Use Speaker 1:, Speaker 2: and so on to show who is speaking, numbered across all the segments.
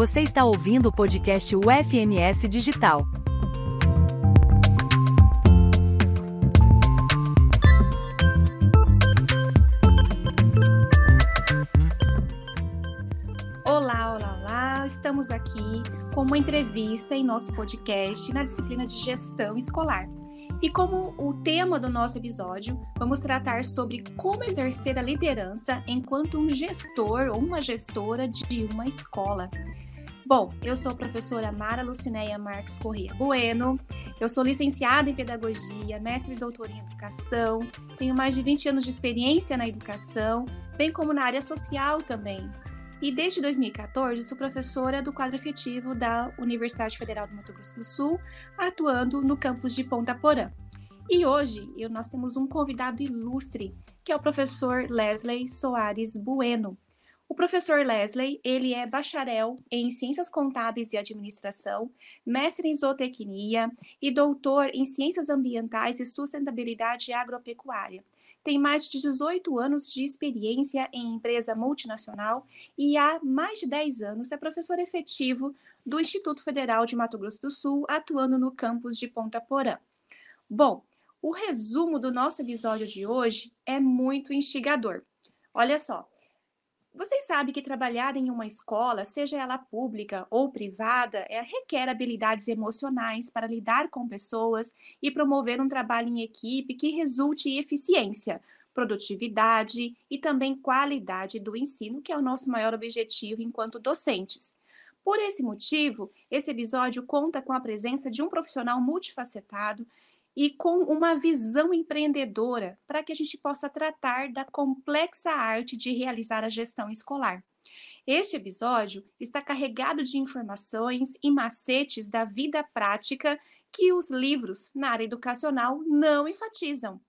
Speaker 1: Você está ouvindo o podcast UFMS Digital.
Speaker 2: Olá, olá, olá! Estamos aqui com uma entrevista em nosso podcast na disciplina de gestão escolar. E como o tema do nosso episódio, vamos tratar sobre como exercer a liderança enquanto um gestor ou uma gestora de uma escola. Bom, eu sou a professora Mara Lucinéia Marques Corrêa Bueno, eu sou licenciada em Pedagogia, mestre e doutora em Educação, tenho mais de 20 anos de experiência na educação, bem como na área social também. E desde 2014 sou professora do quadro efetivo da Universidade Federal do Mato Grosso do Sul, atuando no campus de Ponta Porã. E hoje nós temos um convidado ilustre, que é o professor Leslie Soares Bueno. O professor Leslie, ele é bacharel em Ciências Contábeis e Administração, mestre em Zootecnia e doutor em Ciências Ambientais e Sustentabilidade Agropecuária tem mais de 18 anos de experiência em empresa multinacional e há mais de 10 anos é professor efetivo do Instituto Federal de Mato Grosso do Sul, atuando no campus de Ponta Porã. Bom, o resumo do nosso episódio de hoje é muito instigador. Olha só, vocês sabem que trabalhar em uma escola, seja ela pública ou privada, é, requer habilidades emocionais para lidar com pessoas e promover um trabalho em equipe que resulte em eficiência, produtividade e também qualidade do ensino, que é o nosso maior objetivo enquanto docentes. Por esse motivo, esse episódio conta com a presença de um profissional multifacetado e com uma visão empreendedora para que a gente possa tratar da complexa arte de realizar a gestão escolar. Este episódio está carregado de informações e macetes da vida prática que os livros na área educacional não enfatizam,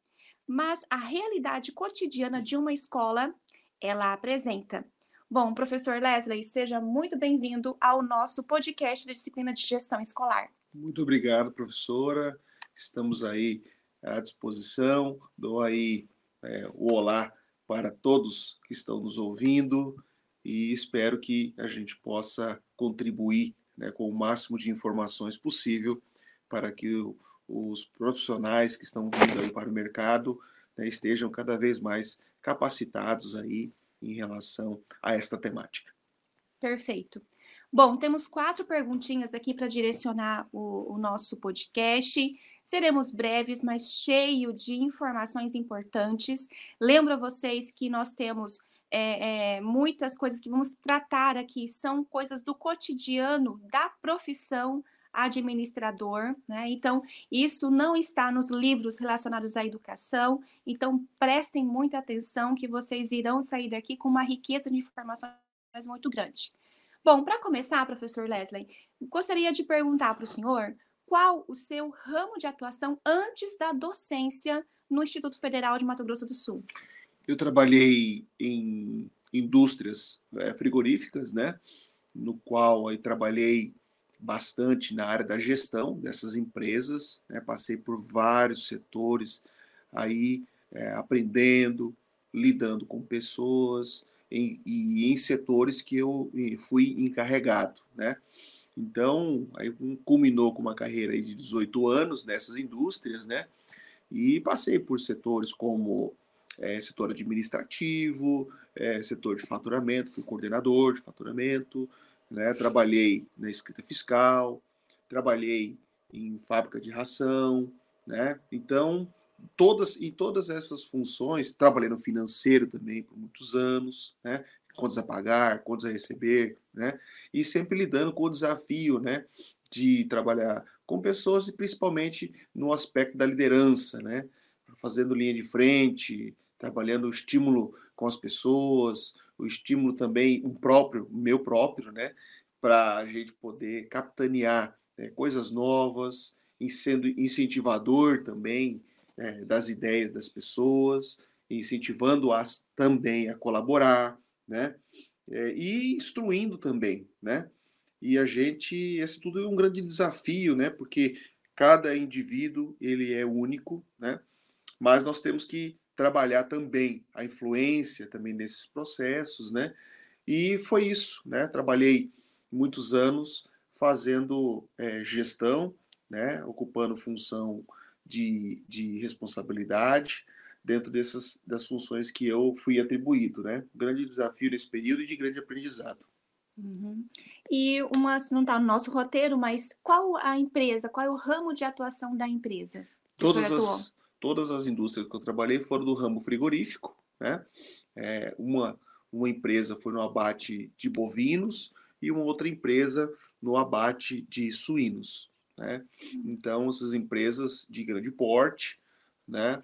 Speaker 2: mas a realidade cotidiana de uma escola ela apresenta. Bom, professor Leslie, seja muito bem-vindo ao nosso podcast da disciplina de gestão escolar.
Speaker 3: Muito obrigado, professora. Estamos aí à disposição. Dou aí é, o olá para todos que estão nos ouvindo e espero que a gente possa contribuir né, com o máximo de informações possível para que os profissionais que estão vindo para o mercado né, estejam cada vez mais capacitados aí em relação a esta temática.
Speaker 2: Perfeito. Bom, temos quatro perguntinhas aqui para direcionar o, o nosso podcast. Seremos breves, mas cheio de informações importantes. Lembro a vocês que nós temos é, é, muitas coisas que vamos tratar aqui, são coisas do cotidiano da profissão administrador, né? Então, isso não está nos livros relacionados à educação, então prestem muita atenção que vocês irão sair daqui com uma riqueza de informações muito grande. Bom, para começar, professor Leslie, gostaria de perguntar para o senhor qual o seu ramo de atuação antes da docência no Instituto Federal de Mato Grosso do Sul?
Speaker 3: Eu trabalhei em indústrias é, frigoríficas, né? No qual aí trabalhei bastante na área da gestão dessas empresas, né? passei por vários setores aí é, aprendendo, lidando com pessoas em, e em setores que eu fui encarregado, né? Então, aí culminou com uma carreira de 18 anos nessas indústrias, né? E passei por setores como é, setor administrativo, é, setor de faturamento, fui coordenador de faturamento, né? Trabalhei na escrita fiscal, trabalhei em fábrica de ração, né? Então, todas e todas essas funções, trabalhei no financeiro também por muitos anos, né? Contas a pagar, contas a receber, né? E sempre lidando com o desafio, né? De trabalhar com pessoas e principalmente no aspecto da liderança, né? Fazendo linha de frente, trabalhando o estímulo com as pessoas, o estímulo também um próprio, meu próprio, né? Para a gente poder capitanear né? coisas novas, e sendo incentivador também é, das ideias das pessoas, incentivando-as também a colaborar, né? É, e instruindo também, né? E a gente, esse tudo é um grande desafio, né? Porque cada indivíduo ele é único, né? Mas nós temos que trabalhar também a influência também nesses processos, né? E foi isso, né? Trabalhei muitos anos fazendo é, gestão, né, ocupando função de, de responsabilidade dentro dessas das funções que eu fui atribuído, né? Grande desafio nesse período e de grande aprendizado.
Speaker 2: Uhum. E uma, não está no nosso roteiro, mas qual a empresa, qual é o ramo de atuação da empresa?
Speaker 3: Todas as, todas as indústrias que eu trabalhei foram do ramo frigorífico, né? É, uma, uma empresa foi no abate de bovinos e uma outra empresa no abate de suínos, né? Então, essas empresas de grande porte, né?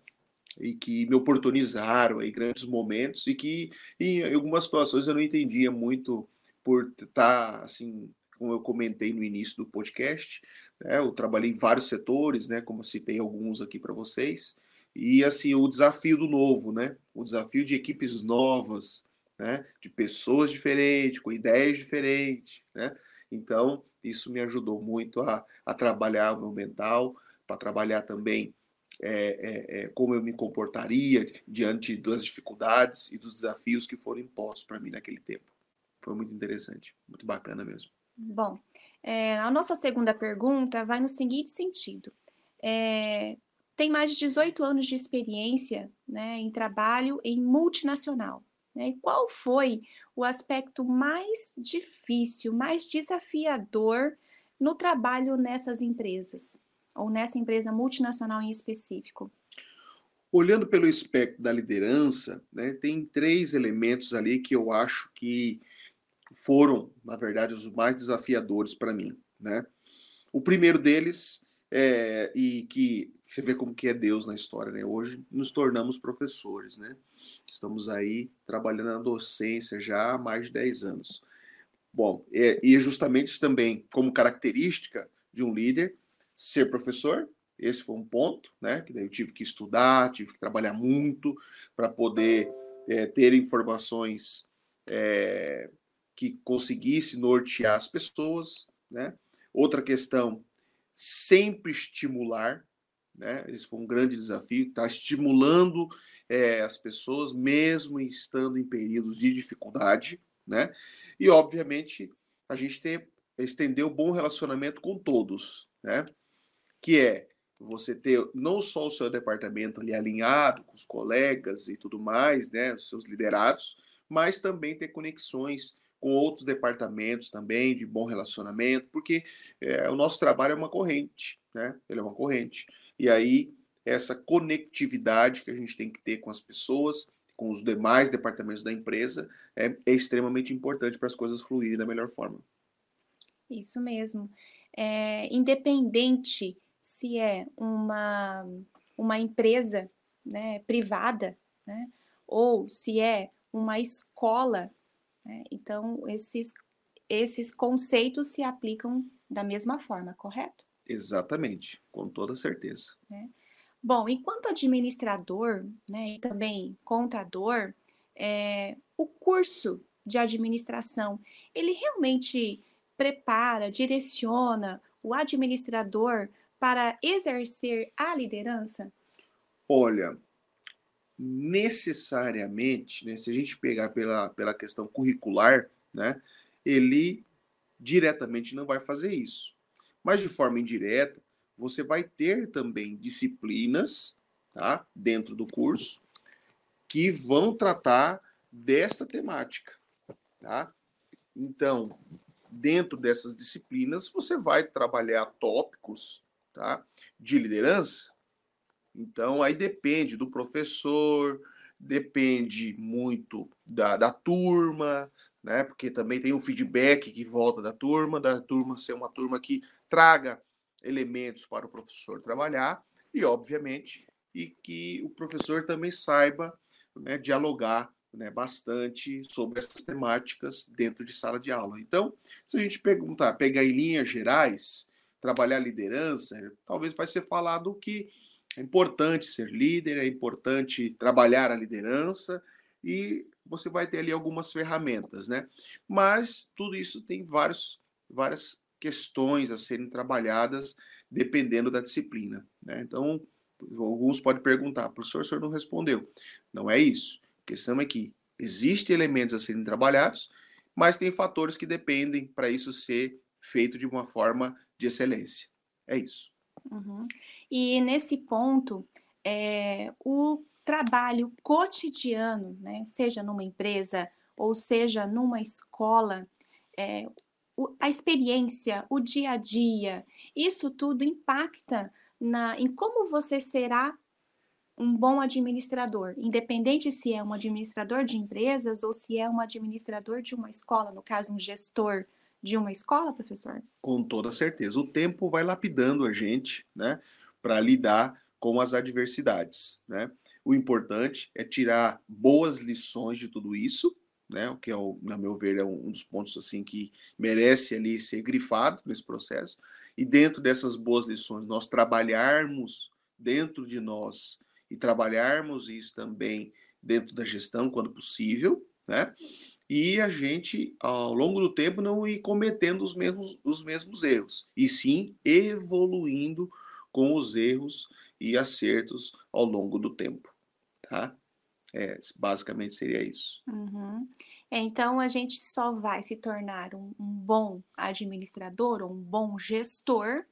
Speaker 3: E que me oportunizaram aí grandes momentos e que em algumas situações eu não entendia muito por estar, assim, como eu comentei no início do podcast, né, eu trabalhei em vários setores, né, como citei alguns aqui para vocês, e assim, o desafio do novo, né, o desafio de equipes novas, né, de pessoas diferentes, com ideias diferentes, né, então isso me ajudou muito a, a trabalhar o meu mental, para trabalhar também é, é, é, como eu me comportaria diante das dificuldades e dos desafios que foram impostos para mim naquele tempo foi muito interessante, muito bacana mesmo.
Speaker 2: Bom, é, a nossa segunda pergunta vai no seguinte sentido. É, tem mais de 18 anos de experiência né, em trabalho em multinacional. Né? E qual foi o aspecto mais difícil, mais desafiador no trabalho nessas empresas? Ou nessa empresa multinacional em específico?
Speaker 3: Olhando pelo espectro da liderança, né, tem três elementos ali que eu acho que foram, na verdade, os mais desafiadores para mim, né? O primeiro deles é, e que você vê como que é Deus na história, né? Hoje nos tornamos professores, né? Estamos aí trabalhando na docência já há mais de 10 anos. Bom, é, e justamente também como característica de um líder ser professor, esse foi um ponto, né? Que daí eu tive que estudar, tive que trabalhar muito para poder é, ter informações é, que conseguisse nortear as pessoas, né? Outra questão, sempre estimular, né? Esse foi um grande desafio, tá estimulando é, as pessoas, mesmo estando em períodos de dificuldade, né? E obviamente a gente ter estender o um bom relacionamento com todos, né? Que é você ter não só o seu departamento ali alinhado com os colegas e tudo mais, né, os seus liderados, mas também ter conexões com outros departamentos também de bom relacionamento, porque é, o nosso trabalho é uma corrente, né? Ele é uma corrente. E aí essa conectividade que a gente tem que ter com as pessoas, com os demais departamentos da empresa, é, é extremamente importante para as coisas fluírem da melhor forma.
Speaker 2: Isso mesmo. É, independente se é uma, uma empresa né, privada, né, ou se é uma escola né? Então, esses, esses conceitos se aplicam da mesma forma, correto?
Speaker 3: Exatamente, com toda certeza.
Speaker 2: Né? Bom, enquanto administrador né, e também contador, é, o curso de administração, ele realmente prepara, direciona o administrador para exercer a liderança?
Speaker 3: Olha, necessariamente, né, se a gente pegar pela, pela questão curricular, né, ele diretamente não vai fazer isso. Mas de forma indireta, você vai ter também disciplinas tá, dentro do curso que vão tratar dessa temática. Tá? Então, dentro dessas disciplinas, você vai trabalhar tópicos tá, de liderança então, aí depende do professor, depende muito da, da turma, né? Porque também tem o feedback que volta da turma, da turma ser uma turma que traga elementos para o professor trabalhar e, obviamente, e que o professor também saiba né, dialogar né, bastante sobre essas temáticas dentro de sala de aula. Então, se a gente perguntar, pegar em linhas gerais, trabalhar liderança, talvez vai ser falado que é importante ser líder, é importante trabalhar a liderança e você vai ter ali algumas ferramentas, né? Mas tudo isso tem vários, várias questões a serem trabalhadas dependendo da disciplina, né? Então, alguns podem perguntar, professor, o senhor não respondeu. Não é isso. A questão é que existem elementos a serem trabalhados, mas tem fatores que dependem para isso ser feito de uma forma de excelência. É isso.
Speaker 2: Uhum. E nesse ponto, é, o trabalho cotidiano, né, seja numa empresa ou seja numa escola, é, a experiência, o dia a dia, isso tudo impacta na, em como você será um bom administrador, independente se é um administrador de empresas ou se é um administrador de uma escola, no caso, um gestor de uma escola, professor?
Speaker 3: Com toda certeza. O tempo vai lapidando a gente, né, para lidar com as adversidades, né? O importante é tirar boas lições de tudo isso, né? O que é, na meu ver, é um dos pontos assim que merece ali ser grifado nesse processo. E dentro dessas boas lições, nós trabalharmos dentro de nós e trabalharmos isso também dentro da gestão quando possível, né? E a gente, ao longo do tempo, não ir cometendo os mesmos, os mesmos erros, e sim evoluindo com os erros e acertos ao longo do tempo, tá? É, basicamente seria isso.
Speaker 2: Uhum. É, então a gente só vai se tornar um, um bom administrador ou um bom gestor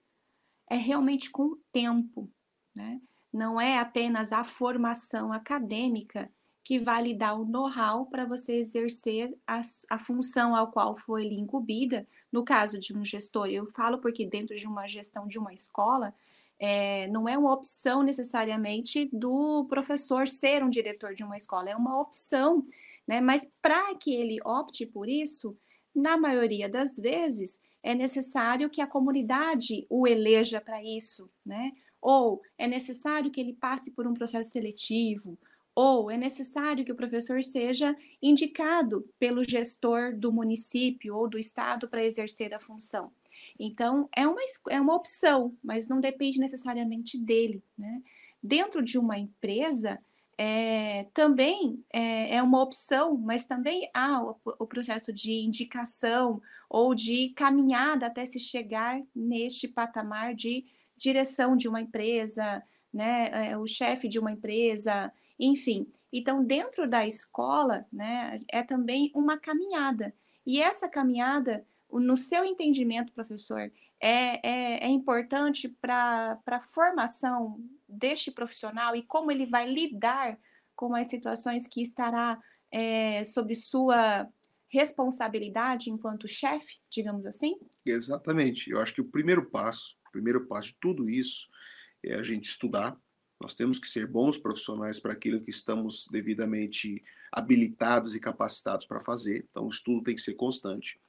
Speaker 2: é realmente com o tempo, né? não é apenas a formação acadêmica que vai lhe dar o know-how para você exercer a, a, função ao qual foi lhe incumbida. No caso de um gestor, eu falo porque dentro de uma gestão de uma escola, é, não é uma opção necessariamente do professor ser um diretor de uma escola, é uma opção, né? Mas para que ele opte por isso, na maioria das vezes, é necessário que a comunidade o eleja para isso, né? ou é necessário que ele passe por um processo seletivo, ou é necessário que o professor seja indicado pelo gestor do município ou do estado para exercer a função. Então, é uma, é uma opção, mas não depende necessariamente dele. Né? Dentro de uma empresa, é, também é, é, uma opção, mas também há o, o, processo de indicação ou de caminhada até se chegar neste patamar de direção de uma empresa, né, é, o chefe de uma empresa, enfim. Então, dentro da escola, né, é também uma caminhada. E essa caminhada, no seu entendimento, professor, é, é, é importante para a formação deste profissional e como ele vai lidar com as situações que estará é, sob sua responsabilidade enquanto chefe, digamos assim?
Speaker 3: Exatamente. Eu acho que o primeiro passo primeiro passo de tudo isso é a gente estudar. Nós temos que ser bons profissionais para aquilo que estamos devidamente habilitados e capacitados para fazer. Então, o estudo tem que ser constante.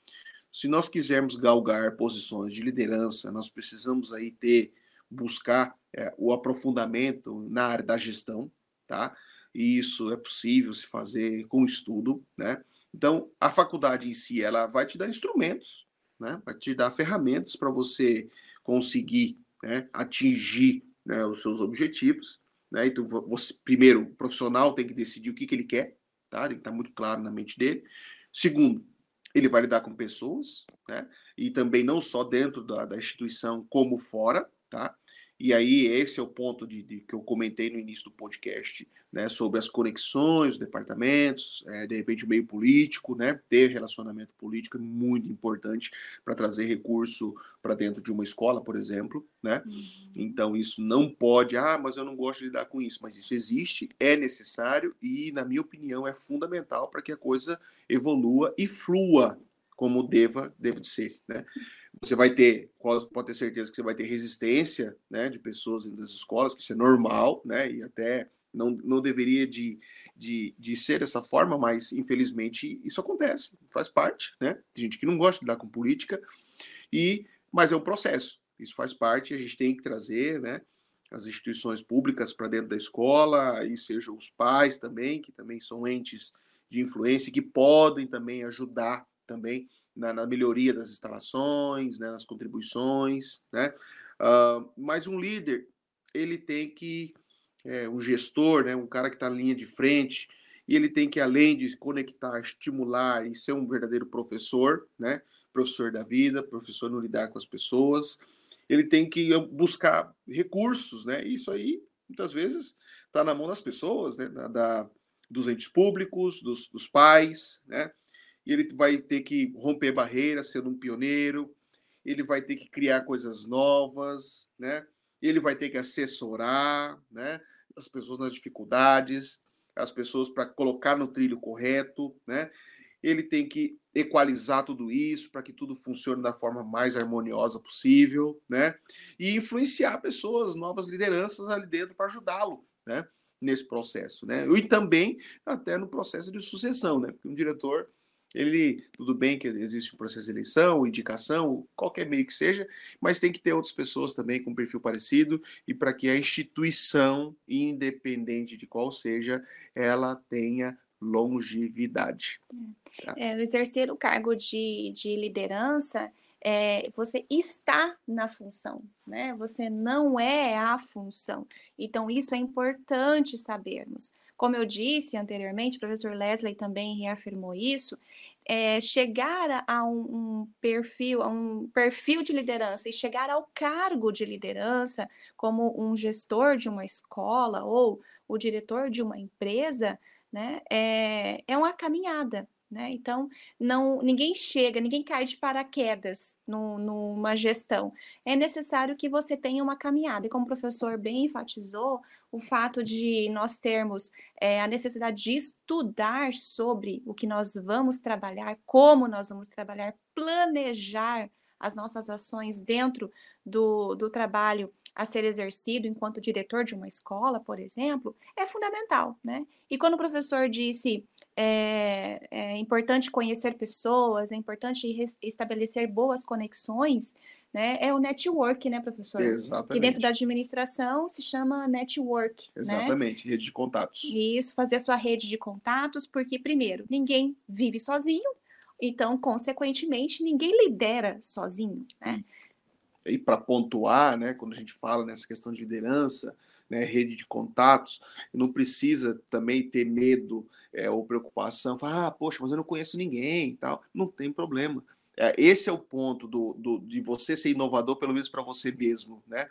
Speaker 3: Se nós quisermos galgar posições de liderança, nós precisamos aí ter, buscar é, o aprofundamento na área da gestão, tá? E isso é possível se fazer com estudo, né? Então, a faculdade em si, ela vai te dar instrumentos, né? Vai te dar ferramentas para você conseguir né, atingir né, os seus objetivos. Né? Então, você, primeiro, o profissional tem que decidir o que, que ele quer, tá? tem que estar muito claro na mente dele. Segundo, ele vai lidar com pessoas, né? e também não só dentro da, da instituição, como fora. Tá? E aí, esse é o ponto de, de, que eu comentei no início do podcast, né, sobre as conexões, os departamentos, é, de repente o meio político, né, ter relacionamento político é muito importante para trazer recurso para dentro de uma escola, por exemplo, né? Uhum. Então isso não pode, ah, mas eu não gosto de lidar com isso, mas isso existe, é necessário e, na minha opinião, é fundamental para que a coisa evolua e flua como deva, deve ser, né? Você vai ter, pode ter certeza que você vai ter resistência, né, de pessoas dentro das escolas, que isso é normal, né, e até não, não deveria de, de, de ser dessa forma, mas infelizmente isso acontece, faz parte, né? Tem gente que não gosta de lidar com política, e mas é um processo, isso faz parte, a gente tem que trazer, né, as instituições públicas para dentro da escola, e sejam os pais também, que também são entes de influência, que podem também ajudar também na, na melhoria das instalações, né, nas contribuições, né? Uh, mas um líder, ele tem que, é, um gestor, né, um cara que está na linha de frente, e ele tem que, além de conectar, estimular e ser um verdadeiro professor, né, professor da vida, professor no lidar com as pessoas, ele tem que buscar recursos, né? Isso aí, muitas vezes, está na mão das pessoas, né? Da, da, dos entes públicos, dos, dos pais, né? Ele vai ter que romper barreiras, sendo um pioneiro, ele vai ter que criar coisas novas, né? Ele vai ter que assessorar, né? As pessoas nas dificuldades, as pessoas para colocar no trilho correto, né? Ele tem que equalizar tudo isso para que tudo funcione da forma mais harmoniosa possível, né? E influenciar pessoas, novas lideranças ali dentro para ajudá-lo, né? Nesse processo, né? E também até no processo de sucessão, né? Porque um diretor, ele, tudo bem que existe um processo de eleição, indicação, qualquer meio que seja, mas tem que ter outras pessoas também com perfil parecido e para que a instituição, independente de qual seja, ela tenha longevidade.
Speaker 2: Tá? É, exercer o cargo de, de liderança, é, você está na função, né? Você não é a função. Então, isso é importante sabermos. Como eu disse anteriormente, o professor Leslie também reafirmou isso, é, chegar a, um, um, perfil, a um perfil de liderança e chegar ao cargo de liderança como um gestor de uma escola ou o diretor de uma empresa, né? É, é uma caminhada, né? Então, não, ninguém chega, ninguém cai de paraquedas no, numa gestão. É necessário que você tenha uma caminhada. E como o professor bem enfatizou, o fato de nós termos é, a necessidade de estudar sobre o que nós vamos trabalhar, como nós vamos trabalhar, planejar as nossas ações dentro do, do trabalho a ser exercido enquanto diretor de uma escola, por exemplo, é fundamental, né? E quando o professor disse é, é importante conhecer pessoas, é importante estabelecer boas conexões, né? É o network, né, professor?
Speaker 3: Exatamente.
Speaker 2: Que dentro da administração se chama network.
Speaker 3: Né? Exatamente, né? rede de contatos.
Speaker 2: Isso, fazer a sua rede de contatos, porque, primeiro, ninguém vive sozinho, então, consequentemente, ninguém lidera sozinho, né?
Speaker 3: e para pontuar, né, quando a gente fala nessa questão de liderança, né, rede de contatos, não precisa também ter medo é, ou preocupação, falar, ah, poxa, mas eu não conheço ninguém e tal. Não tem problema. É, esse é o ponto do, do, de você ser inovador, pelo menos para você mesmo, né?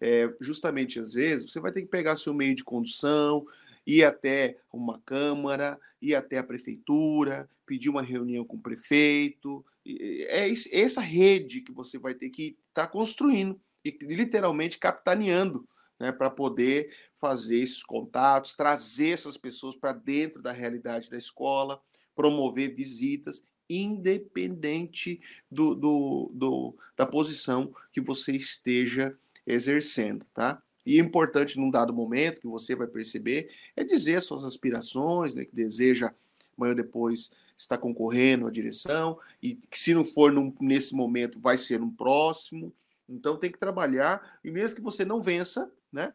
Speaker 3: É, justamente às vezes você vai ter que pegar seu meio de condução, ir até uma câmara, ir até a prefeitura, pedir uma reunião com o prefeito. É essa rede que você vai ter que estar tá construindo e literalmente capitaneando né, para poder fazer esses contatos, trazer essas pessoas para dentro da realidade da escola, promover visitas, independente do, do, do, da posição que você esteja exercendo, tá? E é importante num dado momento que você vai perceber é dizer suas aspirações, né, que deseja amanhã ou depois estar concorrendo à direção e que se não for num, nesse momento vai ser no próximo. Então tem que trabalhar e mesmo que você não vença, né?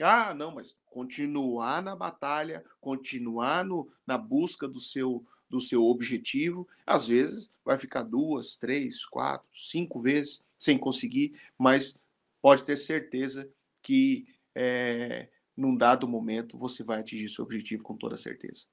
Speaker 3: Ah, não, mas continuar na batalha, continuar no, na busca do seu do seu objetivo, às vezes vai ficar duas, três, quatro, cinco vezes sem conseguir, mas pode ter certeza que é, num dado momento você vai atingir seu objetivo com toda certeza.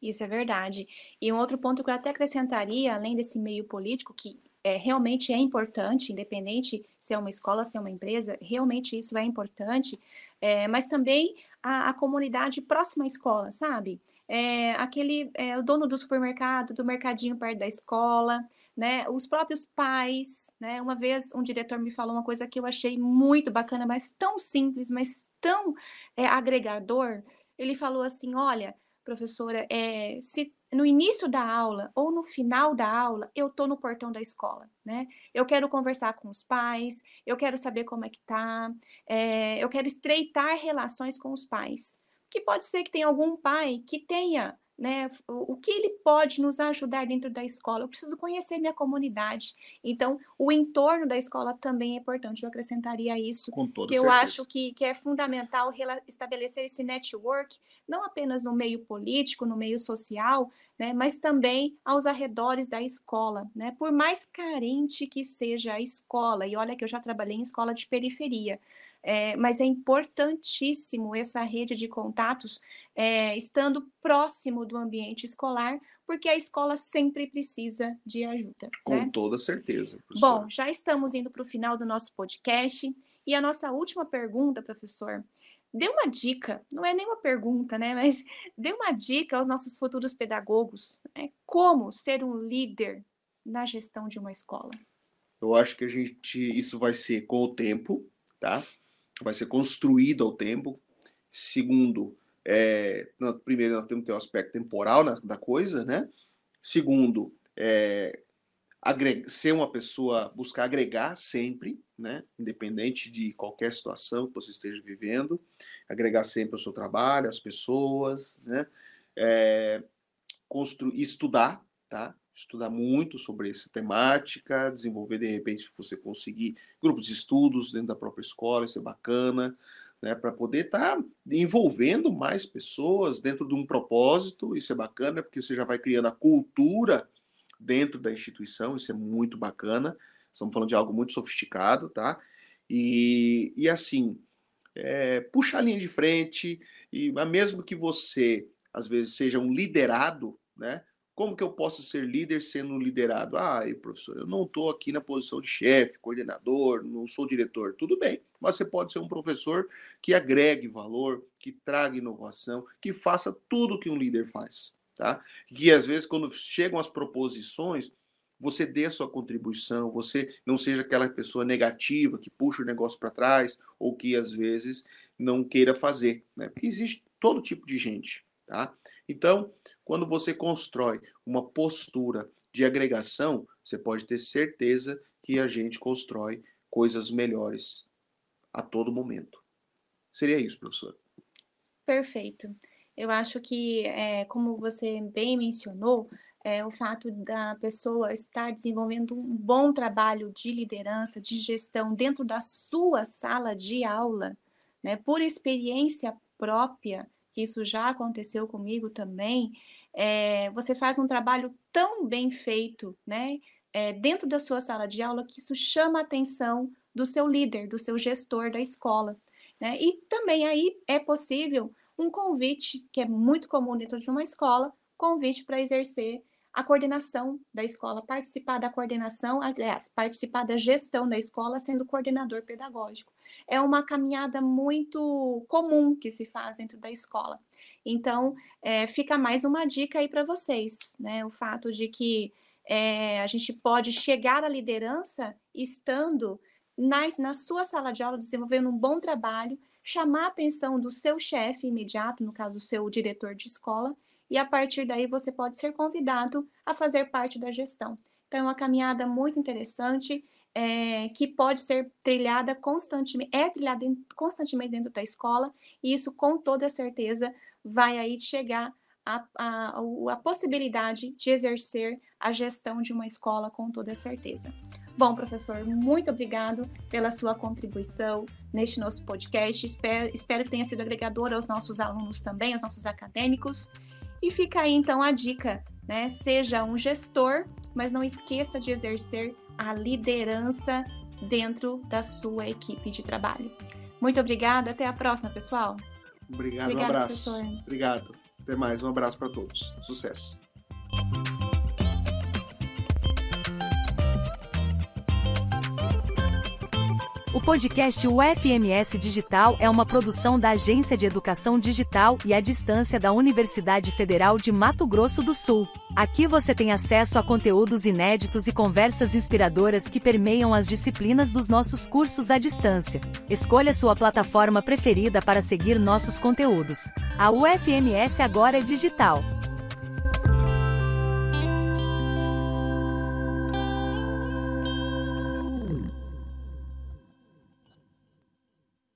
Speaker 2: Isso é verdade. E um outro ponto que eu até acrescentaria, além desse meio político, que é, realmente é importante, independente se é uma escola, se é uma empresa, realmente isso é importante, é, mas também a, a, comunidade próxima à escola, sabe? É, aquele, é, o dono do supermercado, do mercadinho perto da escola, né? Os próprios pais, né? Uma vez um diretor me falou uma coisa que eu achei muito bacana, mas tão simples, mas tão é, agregador. Ele falou assim: olha, professora, é, se no início da aula ou no final da aula eu tô no portão da escola, né? Eu quero conversar com os pais, eu quero saber como é que tá, é, eu quero estreitar relações com os pais. Que pode ser que tenha algum pai que tenha né? O, que ele pode nos ajudar dentro da escola? Eu preciso conhecer minha comunidade. Então, o entorno da escola também é importante. Eu acrescentaria isso,
Speaker 3: Com toda
Speaker 2: que
Speaker 3: certeza.
Speaker 2: eu acho que, que é fundamental estabelecer esse network, não apenas no meio político, no meio social, né, mas também aos arredores da escola, né? Por mais carente que seja a escola, e olha que eu já trabalhei em escola de periferia, é, mas é importantíssimo essa rede de contatos é, estando próximo do ambiente escolar, porque a escola sempre precisa de ajuda.
Speaker 3: Com
Speaker 2: né?
Speaker 3: toda certeza.
Speaker 2: Professor. Bom, já estamos indo para o final do nosso podcast. E a nossa última pergunta, professor, dê uma dica, não é nenhuma pergunta, né? Mas dê uma dica aos nossos futuros pedagogos. Né? como ser um líder na gestão de uma escola?
Speaker 3: Eu acho que a gente isso vai ser com o tempo, tá? Vai ser construído ao tempo. Segundo, é, primeiro nós temos que ter o aspecto temporal na, da coisa, né? Segundo, é, ser uma pessoa, buscar agregar sempre, né? Independente de qualquer situação que você esteja vivendo, agregar sempre ao seu trabalho, às pessoas, né? É, construir, estudar, tá? Estudar muito sobre essa temática, desenvolver de repente se você conseguir grupos de estudos dentro da própria escola, isso é bacana, né? Para poder estar tá envolvendo mais pessoas dentro de um propósito, isso é bacana, porque você já vai criando a cultura dentro da instituição, isso é muito bacana. Estamos falando de algo muito sofisticado, tá? E, e assim, é, puxa a linha de frente, e mesmo que você, às vezes, seja um liderado, né? Como que eu posso ser líder sendo liderado? Ah, professor, eu não estou aqui na posição de chefe, coordenador, não sou diretor. Tudo bem, mas você pode ser um professor que agregue valor, que traga inovação, que faça tudo que um líder faz tá? Que às vezes quando chegam as proposições, você dê a sua contribuição, você não seja aquela pessoa negativa que puxa o negócio para trás ou que às vezes não queira fazer, né? Porque existe todo tipo de gente, tá? Então, quando você constrói uma postura de agregação, você pode ter certeza que a gente constrói coisas melhores a todo momento. Seria isso, professor.
Speaker 2: Perfeito. Eu acho que, é, como você bem mencionou, é, o fato da pessoa estar desenvolvendo um bom trabalho de liderança, de gestão dentro da sua sala de aula, né, por experiência própria, que isso já aconteceu comigo também, é, você faz um trabalho tão bem feito, né, é, dentro da sua sala de aula, que isso chama a atenção do seu líder, do seu gestor da escola. Né? E também aí é possível um convite, que é muito comum dentro de uma escola, convite para exercer a coordenação da escola, participar da coordenação, aliás, participar da gestão da escola sendo coordenador pedagógico. É uma caminhada muito comum que se faz dentro da escola. Então, é, fica mais uma dica aí para vocês, né? O fato de que é, a gente pode chegar à liderança estando na, na sua sala de aula, desenvolvendo um bom trabalho chamar a atenção do seu chefe imediato, no caso, o seu diretor de escola, e a partir daí você pode ser convidado a fazer parte da gestão. Então, é uma caminhada muito interessante, é, que pode ser trilhada constantemente, é trilhada constantemente dentro da escola, e isso com toda certeza vai aí chegar a, a, a possibilidade de exercer a gestão de uma escola com toda certeza. Bom, professor, muito obrigado pela sua contribuição neste nosso podcast. Espero, espero que tenha sido agregador aos nossos alunos também, aos nossos acadêmicos. E fica aí então a dica, né? Seja um gestor, mas não esqueça de exercer a liderança dentro da sua equipe de trabalho. Muito obrigada, até a próxima, pessoal.
Speaker 3: Obrigado, Obrigada, um abraço. Professor. Obrigado. Até mais, um abraço para todos. Sucesso.
Speaker 1: O podcast UFMS Digital é uma produção da Agência de Educação Digital e à Distância da Universidade Federal de Mato Grosso do Sul. Aqui você tem acesso a conteúdos inéditos e conversas inspiradoras que permeiam as disciplinas dos nossos cursos à distância. Escolha sua plataforma preferida para seguir nossos conteúdos. A UFMS agora é digital.